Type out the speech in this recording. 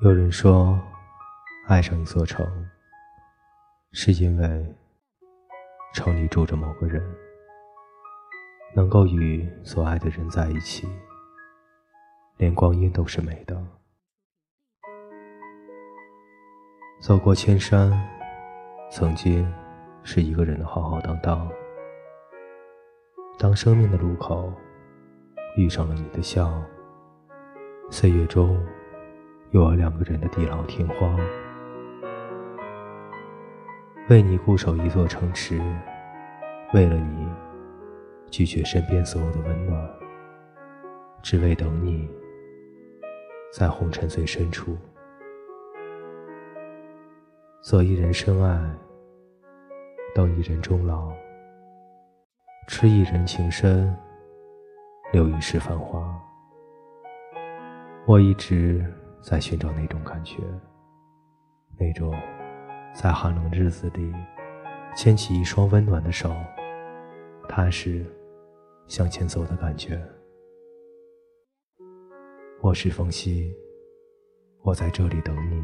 有人说，爱上一座城，是因为城里住着某个人，能够与所爱的人在一起，连光阴都是美的。走过千山，曾经是一个人的浩浩荡荡。当生命的路口遇上了你的笑，岁月中。有了两个人的地老天荒，为你固守一座城池，为了你拒绝身边所有的温暖，只为等你，在红尘最深处，择一人深爱，等一人终老，痴一人情深，留一世繁华。我一直。在寻找那种感觉，那种在寒冷日子里牵起一双温暖的手，踏实向前走的感觉。我是风夕，我在这里等你。